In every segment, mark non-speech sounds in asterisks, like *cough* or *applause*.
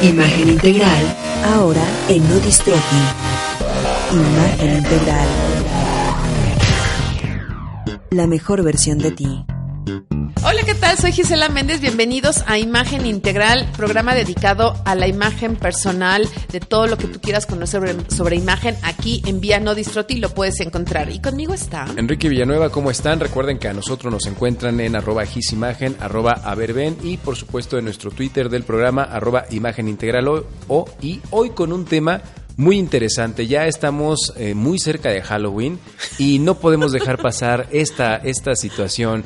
Imagen integral, ahora en Nodistrofi. Imagen integral. La mejor versión de ti. Hola, ¿qué tal? Soy Gisela Méndez. Bienvenidos a Imagen Integral, programa dedicado a la imagen personal de todo lo que tú quieras conocer sobre, imagen. Aquí en Vía No Distroti lo puedes encontrar. Y conmigo está. Enrique Villanueva, ¿cómo están? Recuerden que a nosotros nos encuentran en arroba gisimagen, arroba averben y por supuesto en nuestro Twitter del programa arroba imagen integral o- y hoy con un tema muy interesante. Ya estamos eh, muy cerca de Halloween y no podemos dejar pasar esta, esta situación.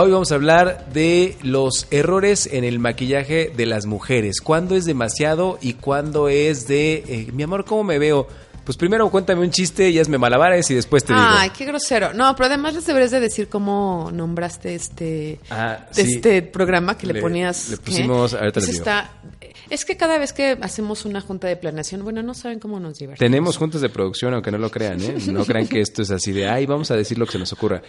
Hoy vamos a hablar de los errores en el maquillaje de las mujeres. ¿Cuándo es demasiado y cuándo es de, eh, mi amor, ¿cómo me veo? Pues primero cuéntame un chiste y hazme malabares y después te digo. Ay, qué grosero. No, pero además les deberías de decir cómo nombraste este, Ah, sí. este programa que le, Le- ponías. le pusimos- ahorita les Ese digo. está- es que cada vez que hacemos una junta de planeación, bueno, no saben cómo nos divertimos. Tenemos juntas de producción, aunque no lo crean, ¿eh? No crean que esto es así de, ay, vamos a decir lo que se nos ocurra.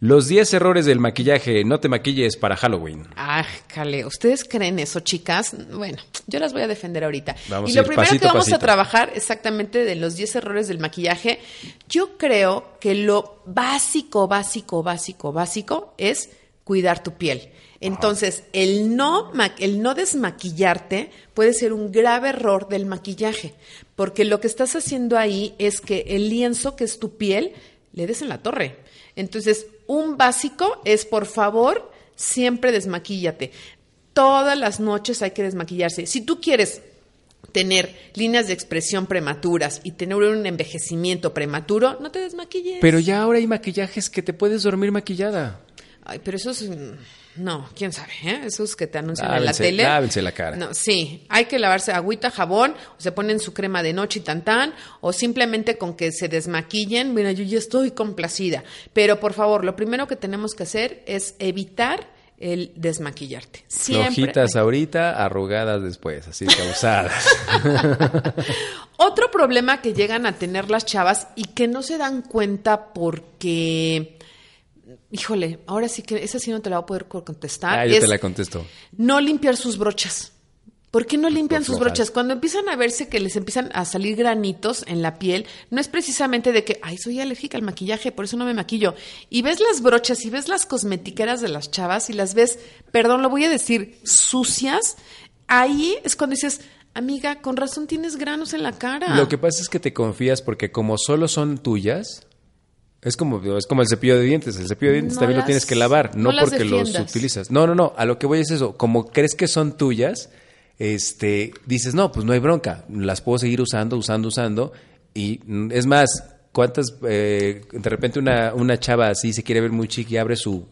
Los 10 errores del maquillaje, no te maquilles para Halloween. Ay, cale, ¿ustedes creen eso, chicas? Bueno, yo las voy a defender ahorita. Vamos y lo primero pasito que vamos a trabajar exactamente de los 10 errores del maquillaje, yo creo que lo básico, básico, básico, básico es cuidar tu piel. Entonces, el no, el no desmaquillarte puede ser un grave error del maquillaje, porque lo que estás haciendo ahí es que el lienzo, que es tu piel, le des en la torre. Entonces, un básico es, por favor, siempre desmaquíllate. Todas las noches hay que desmaquillarse. Si tú quieres tener líneas de expresión prematuras y tener un envejecimiento prematuro, no te desmaquilles. Pero ya ahora hay maquillajes que te puedes dormir maquillada. Ay, pero eso es... mm, No, quién sabe, ¿eh? Esos que te anuncian en la tele. lávense la cara. No, sí, hay que lavarse agüita, jabón, o se ponen su crema de noche y tantán, o simplemente con que se desmaquillen. Mira, yo ya estoy complacida. Pero por favor, lo primero que tenemos que hacer es evitar el desmaquillarte. Siempre. Flojitas ahorita, arrugadas después, así causadas. *laughs* Otro problema que llegan a tener las chavas y que no se dan cuenta porque, híjole, ahora sí que esa sí no te la voy a poder contestar. ah, yo es te la contesto. no limpiar sus brochas. ¿Por qué no limpian sus brochas? Cuando empiezan a verse que les empiezan a salir granitos en la piel, no es precisamente de que, ay, soy alérgica al maquillaje, por eso no me maquillo. Y ves las brochas y ves las cosmetiqueras de las chavas y las ves, perdón, lo voy a decir, sucias. Ahí es cuando dices, amiga, con razón tienes granos en la cara. Lo que pasa es que te confías porque como solo son tuyas, es como, es como el cepillo de dientes. El cepillo de dientes No también lo tienes que lavar, no, porque los utilizas. No, no, no. A lo que voy es eso. Como crees que son tuyas, este, dices, no, pues no hay bronca. Las puedo seguir usando, usando, usando. Y mm, es más, ¿cuántas, eh, de repente una, una chava así se quiere ver muy chic y abre su,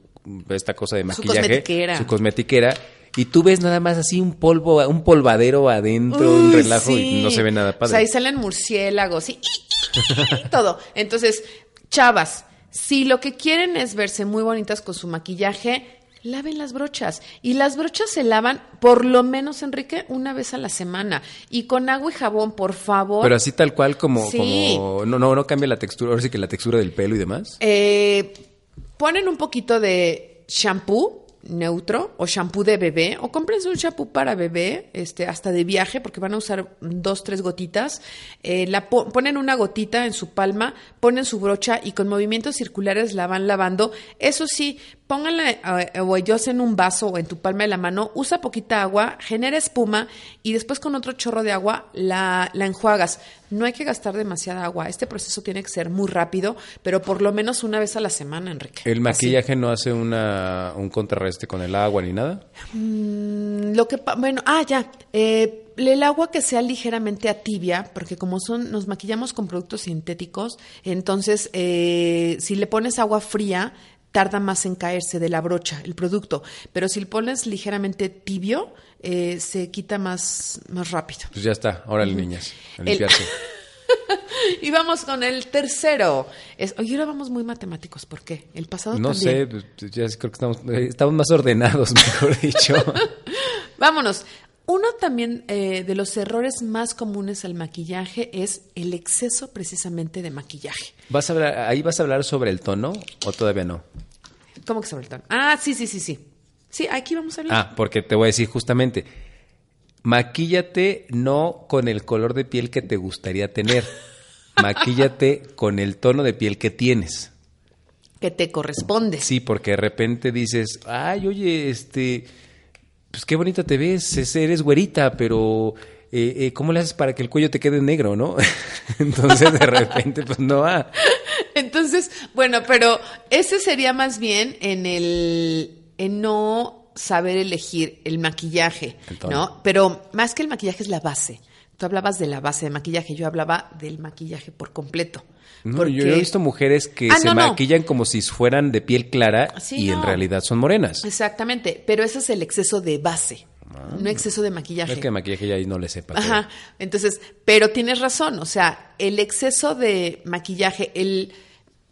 esta cosa de Su maquillaje. cosmetiquera. Su cosmetiquera. Y tú ves nada más así un polvo, un polvadero adentro, un relajo sí. y no se ve nada O padre. sea, ahí salen murciélagos y, y todo. Entonces, chavas, si lo que quieren es verse muy bonitas con su maquillaje, laven las brochas. Y las brochas se lavan, por lo menos, Enrique, una vez a la semana. Y con agua y jabón, por favor. Pero así tal cual como, Sí. como no, no, no cambia la textura, ahora sí que la textura del pelo y demás. Eh, ponen un poquito de shampoo neutro o shampoo de bebé o cómprense un shampoo para bebé este hasta de viaje porque van a usar dos tres gotitas Eh, la po- ponen una gotita en su palma ponen su brocha y con movimientos circulares la van lavando. Eso sí pónganla eh, o ellos en un vaso o en tu palma de la mano usa poquita agua genera espuma y después con otro chorro de agua la, la enjuagas no hay que gastar demasiada agua este proceso tiene que ser muy rápido pero por lo menos una vez a la semana Enrique ¿El Así. maquillaje no hace una, un contrarreste con el agua ni nada? Mm, Lo que bueno, ah, ya. Eh, el agua que sea ligeramente a tibia, porque como son, nos maquillamos con productos sintéticos, entonces eh, si le pones agua fría, tarda más en caerse de la brocha el producto. Pero si le pones ligeramente tibio, eh, se quita más, más rápido. Pues ya está, órale niñas, a El-. *laughs* Y vamos con el tercero. Es, oye, ahora vamos muy matemáticos. ¿Por qué? El pasado No también. sé, pues, ya creo que estamos, eh, estamos más ordenados, *laughs* mejor dicho. *laughs* Vámonos. Uno también eh, de los errores más comunes al maquillaje es el exceso precisamente de maquillaje. ¿Vas a hablar, ¿Ahí vas a hablar sobre el tono o todavía no? ¿Cómo que sobre el tono? Ah, sí, sí, sí, sí. Sí, aquí vamos a hablar. Ah, porque te voy a decir justamente, maquíllate no con el color de piel que te gustaría tener. *laughs* maquíllate con el tono de piel que tienes. Que te corresponde. Sí, porque de repente dices, ay, oye, este, pues qué bonita te ves, es- eres güerita, pero eh, eh, ¿cómo le haces para que el cuello te quede negro, no? *laughs* Entonces de repente, pues no va. *laughs* Entonces, bueno, pero ese sería más bien en el en no saber elegir el maquillaje. ¿no? Pero más que el maquillaje es la base. Tú hablabas de la base de maquillaje, yo hablaba del maquillaje por completo. No, Porque- Yo he visto mujeres que Ah, se no, no. maquillan como si fueran de piel clara Sí, y en realidad son morenas. Exactamente, pero ese es el exceso de base, no exceso de maquillaje. Es que de maquillaje ya ahí no le sepa. Ajá. Entonces, pero tienes razón, o sea, el exceso de maquillaje, el,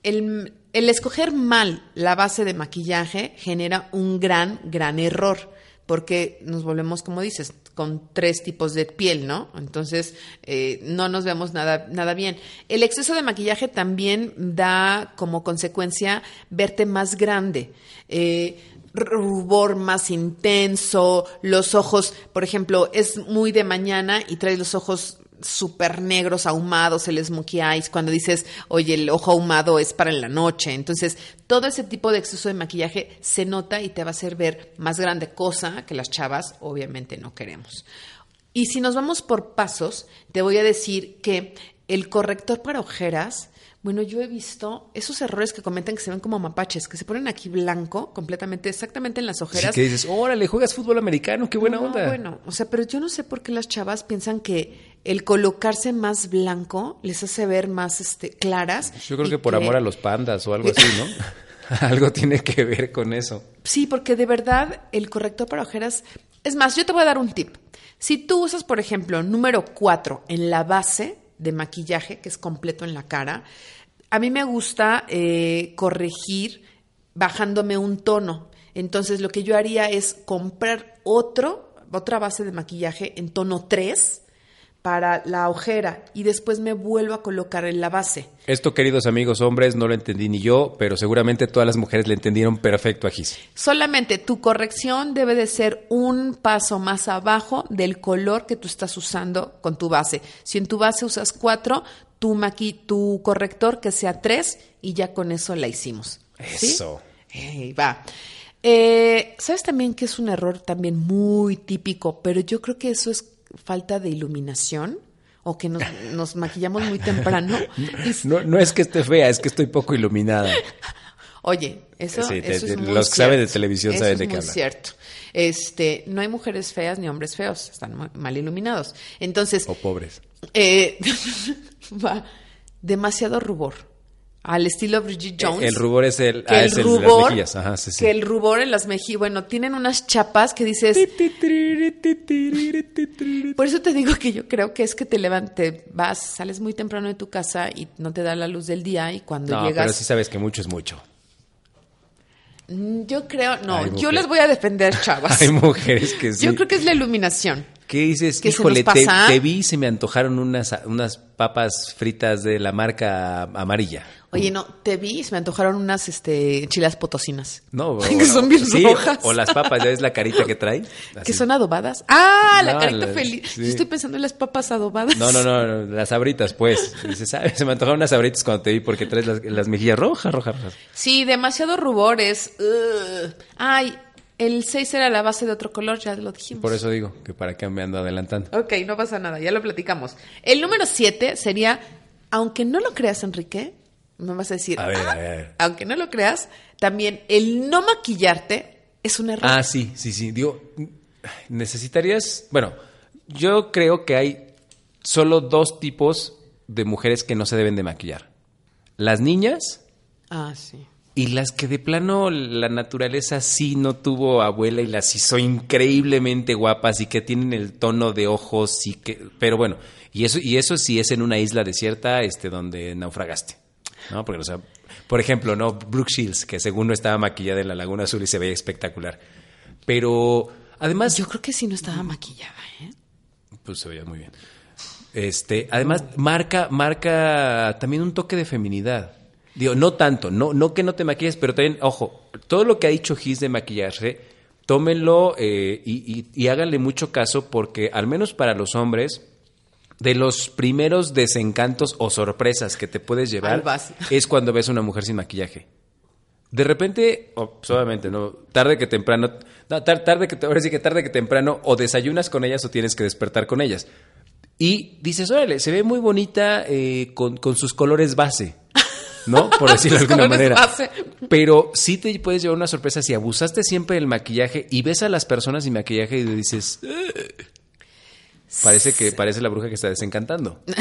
el, el escoger mal la base de maquillaje genera un gran, gran error, porque nos volvemos, como dices, con tres tipos de piel, ¿no? Entonces, eh, no nos vemos nada, nada bien. El exceso de maquillaje también da como consecuencia verte más grande. Eh, rubor más intenso, los ojos, por ejemplo, es muy de mañana y traes los ojos súper negros, ahumados, el smokey eyes, cuando dices, oye, el ojo ahumado es para en la noche. Entonces, todo ese tipo de exceso de maquillaje se nota y te va a hacer ver más grande, cosa que las chavas obviamente no queremos. Y si nos vamos por pasos, te voy a decir que el corrector para ojeras, bueno, yo he visto esos errores que comentan que se ven como mapaches, que se ponen aquí blanco, completamente, exactamente en las ojeras. que dices, órale, juegas fútbol americano, qué buena No, onda. Bueno, o sea, pero yo no sé por qué las chavas piensan que el colocarse más blanco les hace ver más este, claras. Yo creo que por amor a los pandas o algo así, ¿no? *laughs* algo tiene que ver con eso. Sí, porque de verdad el corrector para ojeras. Es más, yo te voy a dar un tip. Si tú usas, por ejemplo, número 4 en la base de maquillaje, que es completo en la cara, a mí me gusta eh, corregir bajándome un tono. Entonces, lo que yo haría es comprar otro, otra base de maquillaje en tono 3 para la ojera y después me vuelvo a colocar en la base. Esto, queridos amigos hombres, no lo entendí ni yo, pero seguramente todas las mujeres le entendieron perfecto a Gis. Solamente tu corrección debe de ser un paso más abajo del color que tú estás usando con tu base. Si en tu base usas cuatro, tu, maqui tu corrector que sea tres y ya con eso la hicimos. ¿Sí? Eso. Va. Eh, ¿Sabes también que es un error también muy típico? Pero yo creo que eso es falta de iluminación o que nos, nos maquillamos muy temprano. *laughs* No, no es que esté fea, es que estoy poco iluminada. *laughs* Oye, eso, Sí, es muy los que saben de televisión Eso saben es de qué muy hablan. cierto. Este, no hay mujeres feas ni hombres feos, están mal iluminados. Entonces, O pobres. eh, *laughs* va demasiado rubor. Al estilo Bridget Jones. El rubor es el, que ah, el es el de las rubor, mejillas. Ajá, sí, sí. que el rubor en las mejillas, bueno, tienen unas chapas que dices, por eso te digo que yo creo que es que te levantes, vas, sales muy temprano de tu casa y no te da la luz del día y cuando No, llegas pero sí sabes que mucho es mucho. Mm, Yo creo, no, yo les voy a defender, chavas. *laughs* Hay mujeres que sí. Yo creo que es la iluminación. ¿Qué dices? ¿Qué se Híjole, te vi y se me antojaron unas, unas papas fritas de la marca amarilla. Oye, no, te vi y se me antojaron unas este, chilas potosinas. No, *laughs* que son bien sí, rojas. O las papas, ya ves la carita que trae. *laughs* Que Así. son adobadas. Ah, la carita feliz. sí. Yo estoy pensando en las papas adobadas. No, no, no, no, *laughs* las abritas, pues. Se me antojaron unas abritas cuando te vi porque traes las, las mejillas rojas, rojas, rojas. Sí, demasiado rubores. Ugh. Ay, el 6 era la base de otro color, ya lo dijimos. Por eso digo que para qué me ando adelantando. Ok, no pasa nada, ya lo platicamos. El número 7 sería, aunque no lo creas, Enrique, me vas a decir, A ver, "Ah", a ver, aunque no lo creas, también el no maquillarte es un error. Ah, sí, sí, sí. Digo, necesitarías. Bueno, yo creo que hay solo dos tipos de mujeres que no se deben de maquillar: las niñas Ah, sí. y las que de plano la naturaleza sí no tuvo abuela y las hizo increíblemente guapas y que tienen el tono de ojos y que. Pero bueno, y eso, y eso sí es en una isla desierta este, donde naufragaste. ¿No? Porque, o sea, por ejemplo, ¿no? Brooke Shields, que según no estaba maquillada en la Laguna Azul y se veía espectacular. Pero además. Yo creo que sí no estaba maquillada, ¿eh? Pues se veía muy bien. Este, además, marca, marca también un toque de feminidad. Digo, no tanto, no, no que no te maquilles, pero también, ojo, todo lo que ha dicho Gis de maquillarse tómenlo eh, y, y- y háganle mucho caso porque al menos para los hombres, de los primeros desencantos o sorpresas que te puedes llevar *laughs* es cuando ves a una mujer sin maquillaje. De repente, o, pues, obviamente, ¿no? Tarde que temprano, no, tar- tarde que, ahora sí que tarde que temprano, o desayunas con ellas o tienes que despertar con ellas. Y dices, órale, se ve muy bonita eh, con, con sus colores base, ¿no? *laughs* Por decirlo de alguna manera. base. Pero sí te puedes llevar una sorpresa si abusaste siempre del maquillaje y ves a las personas sin maquillaje y dices. Parece que parece la bruja que está desencantando. *laughs*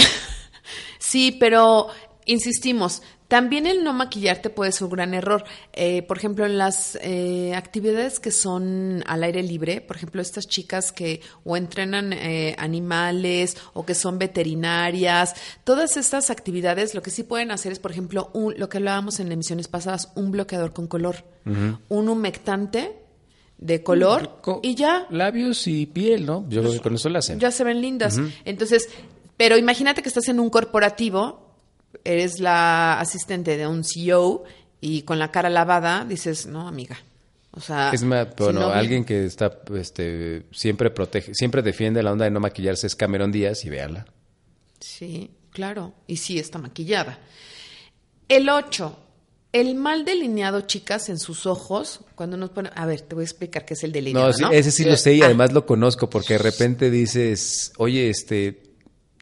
Sí, pero insistimos, también el no maquillarte puede ser un gran error. Eh, por ejemplo, en las eh, actividades que son al aire libre, por ejemplo, estas chicas que o entrenan eh, animales o que son veterinarias, todas estas actividades lo que sí pueden hacer es, por ejemplo, un- lo que hablábamos en emisiones pasadas, un bloqueador con color, un humectante de color Co- y ya. Labios y piel, ¿no? Yo creo que con eso lo hacen. Ya se ven lindas. Entonces, pero imagínate que estás en un corporativo, eres la asistente de un CEO y con la cara lavada dices, no, amiga. O sea, Es más, bueno, no alguien que está, este, siempre protege, siempre defiende la onda de no maquillarse es Cameron Díaz y véala. Sí, claro. Y sí está maquillada. El 8. El mal delineado, chicas, en sus ojos, cuando nos ponen... A ver, te voy a explicar qué es el delineado, No, sí, ¿no? ese sí lo sé y Ah, además lo conozco porque de repente dices, oye, este,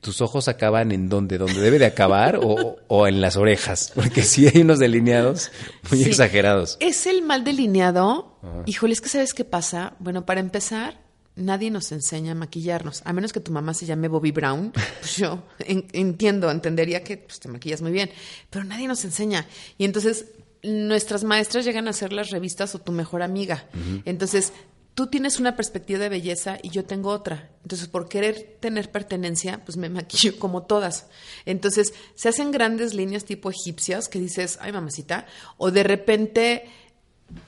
tus ojos acaban en donde, donde debe de acabar o, o en las orejas, porque sí hay unos delineados muy Sí. exagerados. Es el mal delineado. Híjole, es que ¿sabes qué pasa? Bueno, para empezar, nadie nos enseña a maquillarnos. A menos que tu mamá se llame Bobby Brown. *laughs* Pues yo en- entiendo, entendería que pues, te maquillas muy bien. Pero nadie nos enseña. Y entonces nuestras maestras llegan a hacer las revistas o tu mejor amiga. Entonces tú tienes una perspectiva de belleza y yo tengo otra. Entonces, por querer tener pertenencia, pues me maquillo *laughs* como todas. Entonces, se hacen grandes líneas tipo egipcias que dices, ay mamacita, o de repente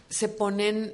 se ponen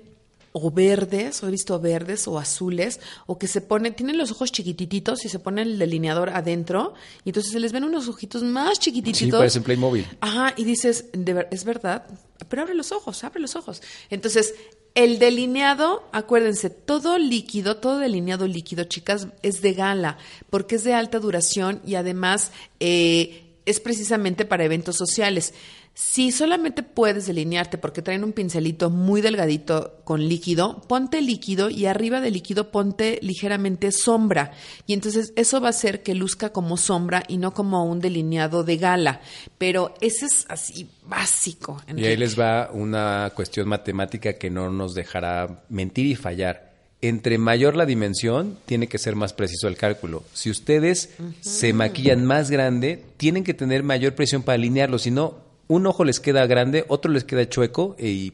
o verdes, o he visto verdes o azules, o que se ponen, tienen los ojos chiquititos y se ponen el delineador adentro, y entonces se les ven unos ojitos más chiquititos. Sí, parecen Playmobil. Ajá, y dices, de ver- es verdad, pero abre los ojos, abre los ojos. Entonces, el delineado, acuérdense, todo líquido, todo delineado líquido, chicas, es de gala, porque es de alta duración y además eh, es precisamente para eventos sociales. Si solamente puedes delinearte porque traen un pincelito muy delgadito con líquido, ponte líquido y arriba del líquido ponte ligeramente sombra. Y entonces eso va a hacer que luzca como sombra y no como un delineado de gala. Pero ese es así básico. Y ahí les va una cuestión matemática que no nos dejará mentir y fallar. Entre mayor la dimensión, tiene que ser más preciso el cálculo. Si ustedes se maquillan más grande, tienen que tener mayor presión para alinearlo. Si no, un ojo les queda grande, otro les queda chueco y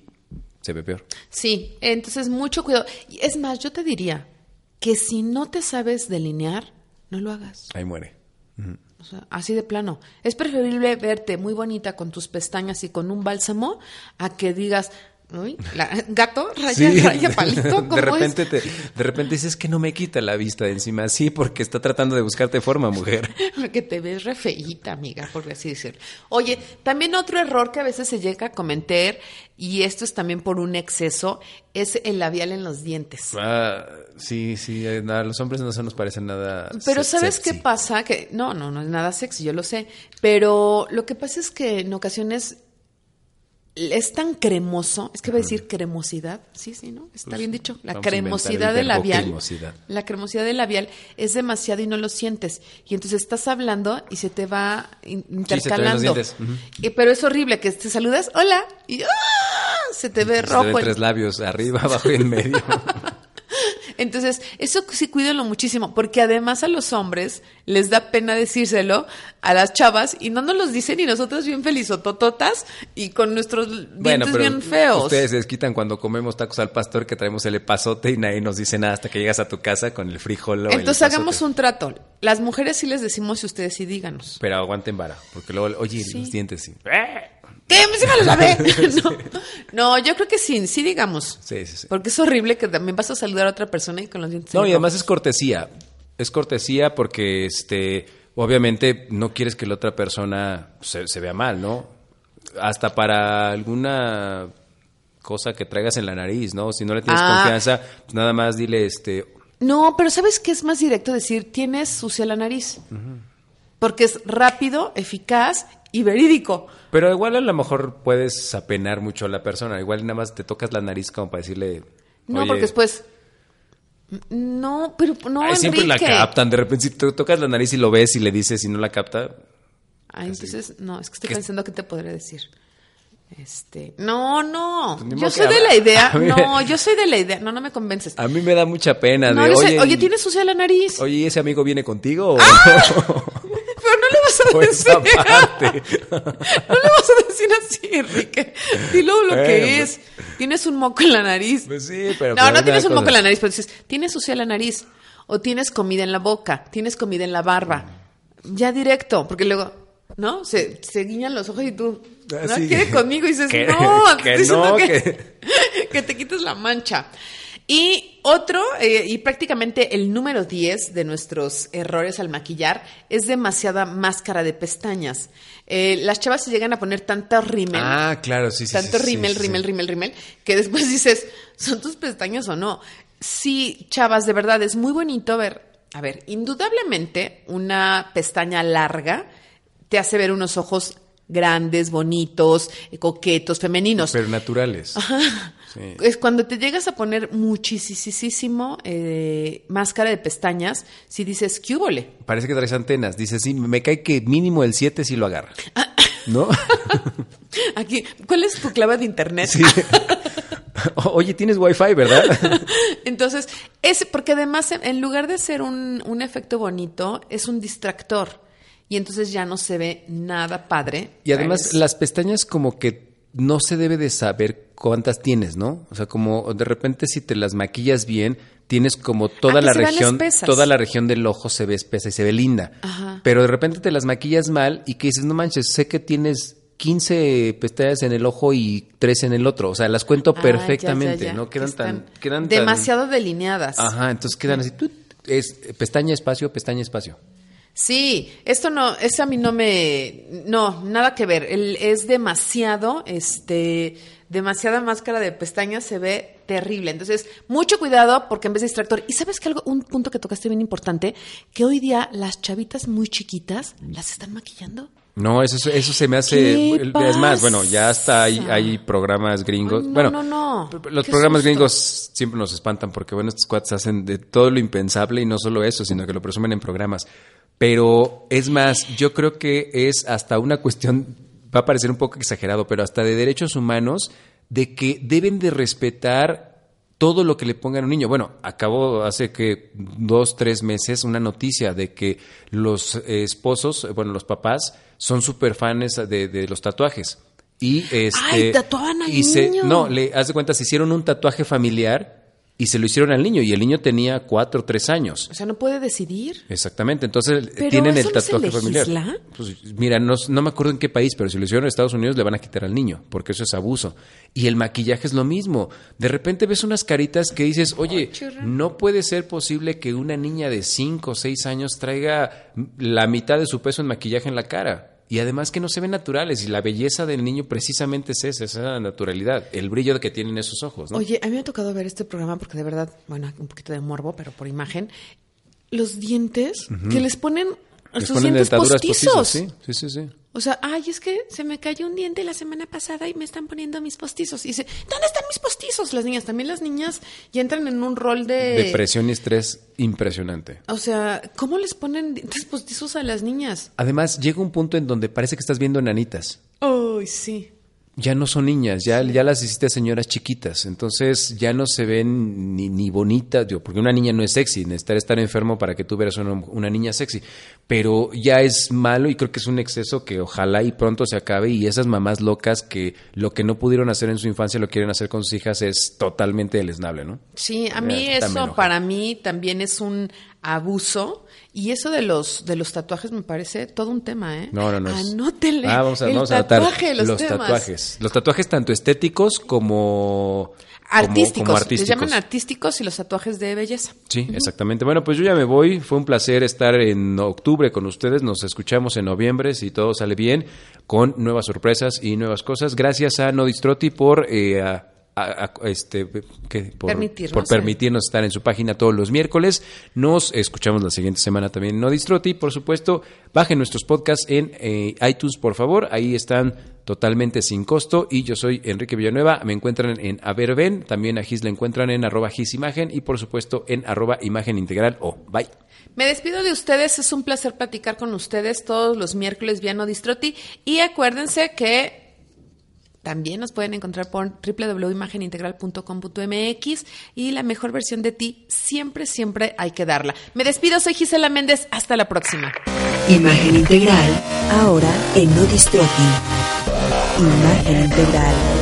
se ve peor. Sí, entonces mucho cuidado. Y es más, yo te diría que si no te sabes delinear, no lo hagas. Ahí muere. O sea, así de plano. Es preferible verte muy bonita con tus pestañas y con un bálsamo a que digas, uy, la- *laughs* gato, raya, *laughs* raya, palito. ¿cómo de es? repente te, de repente dices que no me quita la vista de encima. Sí, porque está tratando de buscarte forma, mujer. *laughs* Porque te ves re feíta, amiga, por así decirlo. Oye, también otro error que a veces se llega a cometer, y esto es también por un exceso, es el labial en los dientes. Ah, sí, sí, eh, nada, los hombres no se nos parecen nada. Pero se- ¿sabes sexy. qué pasa? Que no, no, no es nada sexy, yo lo sé. Pero lo que pasa es que en ocasiones es tan cremoso, es que va a decir cremosidad, sí, sí, ¿no? Está Pues, bien dicho. La cremosidad el del labial. cremosidad. La cremosidad del labial es demasiado y no lo sientes. Y entonces estás hablando y se te va in- se te intercalando. Y- pero es horrible que te saludas, hola, y ¡ah! se te ve Se rojo. ven el- tres labios, arriba, abajo y en medio. *laughs* entonces, eso sí cuídenlo muchísimo, porque además a los hombres les da pena decírselo a las chavas y no nos los dicen y nosotros bien felizotototas y con nuestros dientes bien feos. ustedes se desquitan cuando comemos tacos al pastor que traemos el epazote y nadie nos dice nada hasta que llegas a tu casa con el frijol o el Entonces hagamos un trato. Las mujeres sí les decimos y ustedes sí díganos. Pero aguanten vara, porque luego, oye, Sí. los dientes sí. ¿Qué? Sí me lo lavé. no, no, yo creo que sí, sí digamos. Sí, sí, sí. Porque es horrible que también vas a saludar a otra persona y con los dientes No, y además es cortesía. Es cortesía porque, este, obviamente, no quieres que la otra persona se, se vea mal, ¿no? Hasta para alguna cosa que traigas en la nariz, ¿no? Si no le tienes Ah. confianza, pues nada más dile, este, No, pero ¿sabes qué es más directo decir tienes sucia la nariz? Porque es rápido, eficaz y verídico. Pero igual a lo mejor puedes apenar mucho a la persona. Igual nada más te tocas la nariz como para decirle. No, "Oye", porque después. No, pero no, ay, siempre la captan. De repente, si te tocas la nariz y lo ves y le dices y no la capta. Ay, entonces, no, es que estoy ¿Qué? pensando qué te podré decir. Este, no, no. Pues Yo soy de la idea. *laughs* No, yo soy de la idea. No, no me convences. A mí me da mucha pena. No, de, yo sé- oye, oye, ¿tienes sucia la nariz? Oye, ¿ese amigo viene contigo? le *laughs* *laughs* vas a o decir. esa parte? *laughs* No le vas a decir así, Enrique. Dilo lo Bueno, que pues. es. Tienes un moco en la nariz. Pues sí, pero. no, pues, no tienes un moco en la nariz, pero dices, tienes sucia la nariz. O tienes comida en la boca, tienes comida en la barba. Ya directo, porque luego, ¿no? Se, se guiñan los ojos y tú, Ah, ¿no? sí. ¿Quieres conmigo? Y dices, *laughs* Que- no, *laughs* que te quites la mancha. Y otro, eh, y prácticamente el número 10 de nuestros errores al maquillar, es demasiada máscara de pestañas. Eh, las chavas se llegan a poner tanta rímel Ah, claro, sí, sí. tanto sí, rímel, sí, rímel, sí. rímel, rímel, que después *laughs* dices, ¿son tus pestañas o no? Sí, chavas, de verdad, es muy bonito ver, a ver, indudablemente una pestaña larga te hace ver unos ojos grandes, bonitos, eh, coquetos, femeninos. Pero naturales. Sí. Es cuando te llegas a poner muchísimo eh, máscara de pestañas, si dices, ¿qué húbole? Parece que traes antenas. Dice, sí, me cae que mínimo el 7 sí lo agarra. *laughs* ¿No? *laughs* Aquí, ¿cuál es tu clave de internet? Sí. *laughs* Oye, tienes wifi, ¿verdad? Entonces, es porque además en- en lugar de ser un, un efecto bonito, es un distractor. Y entonces ya no se ve nada padre. Y además las pestañas como que no se debe de saber cuántas tienes, ¿no? O sea, como de repente si te las maquillas bien, tienes como toda Ah, que la región, toda la región del ojo se ve espesa y se ve linda. Ajá. Pero de repente te las maquillas mal y que dices, no manches, sé que tienes 15 pestañas en el ojo y 3 en el otro. O sea, las cuento ah, perfectamente, ya, ya, ¿no? que Quedan tan... Quedan tan- demasiado delineadas. Ajá, entonces quedan así, es pestaña, espacio, pestaña, espacio. Sí, esto no, eso a mí no me, no, nada que ver. El- es demasiado, este, demasiada máscara de pestañas se ve terrible. Entonces, mucho cuidado porque en vez de distractor. Y sabes que algo, un punto que tocaste bien importante, que hoy día las chavitas muy chiquitas las están maquillando. No, eso, eso se me hace. ¿Qué el- Es más, bueno, ya hasta hay, hay programas gringos. No, bueno, no, no. Los programas susto. gringos siempre nos espantan porque, bueno, estos cuates hacen de todo lo impensable y no solo eso, sino que lo presumen en programas. Pero es más, yo creo que es hasta una cuestión, va a parecer un poco exagerado, pero hasta de derechos humanos, de que deben de respetar todo lo que le pongan a un niño. Bueno, acabó hace que dos, tres meses una noticia de que los esposos, bueno, los papás, son súper fans de, de los tatuajes. Y este. Ay, tatuaban al y se- no, le haz de cuenta, se hicieron un tatuaje familiar y se lo hicieron al niño. Y el niño tenía cuatro o tres años. O sea, no puede decidir. Exactamente, entonces Pero tienen ¿eso el no se tatuaje familiar. Pues mira, no, no me acuerdo en qué país, pero si lo hicieron en Estados Unidos le van a quitar al niño, porque eso es abuso. Y el maquillaje es lo mismo. De repente ves unas caritas que dices, oye, no puede ser posible que una niña de 5 o 6 años traiga la mitad de su peso en maquillaje en la cara. Y además que no se ven naturales. Y la belleza del niño precisamente es esa, esa naturalidad, el brillo que tienen esos ojos. ¿no? Oye, a mí me ha tocado ver este programa porque de verdad, bueno, un poquito de morbo, pero por imagen, los dientes que les ponen Les sus ponen dentaduras postizos. sí, sí, sí. O sea, ay, es que se me cayó un diente la semana pasada y me están poniendo mis postizos. Y dice, ¿dónde están mis postizos? Las niñas, también las niñas ya entran en un rol de... Depresión y estrés impresionante. O sea, ¿cómo les ponen dientes postizos a las niñas? Además, llega un punto en donde parece que estás viendo enanitas. Ay, sí. Ya no son niñas, ya, ya las hiciste señoras chiquitas. Entonces ya no se ven ni, ni bonitas, digo, porque una niña no es sexy, necesitar estar enfermo para que tú veas una, una niña sexy. Pero ya es malo y creo que es un exceso que ojalá y pronto se acabe. Y esas mamás locas que lo que no pudieron hacer en su infancia lo quieren hacer con sus hijas es totalmente deleznable, ¿no? Sí, a mí Eh, también eso para mí también es un abuso y eso de los de los tatuajes me parece todo un tema, ¿eh? No, no, no. Anótele. Ah, vamos a, el vamos a tatuaje, los, temas. tatuajes. Los tatuajes tanto estéticos como Artísticos. como Les artísticos. llaman artísticos y los tatuajes de belleza. Sí, exactamente. Bueno, pues yo ya me voy. Fue un placer estar en octubre con ustedes. Nos escuchamos en noviembre, si todo sale bien, con nuevas sorpresas y nuevas cosas. Gracias a Nodistroti por eh, a- a- a- este, por, Permitirnos, por eh. estar en su página todos los miércoles. Nos escuchamos la siguiente semana también en No Distroti. Por supuesto, bajen nuestros podcasts en eh, iTunes, por favor. Ahí están totalmente sin costo. Y yo soy Enrique Villanueva. Me encuentran en Averben. También a Gis la encuentran en arroba Gisimagen y por supuesto en arroba Imagen Integral o Bye. Me despido de ustedes, es un placer platicar con ustedes todos los miércoles vía No Distroti y acuérdense que también nos pueden encontrar por www.imagenintegral.com.mx y la mejor versión de ti siempre, siempre hay que darla. Me despido, soy Gisela Méndez, hasta la próxima. Imagen integral, ahora en No Distroqui. Imagen integral.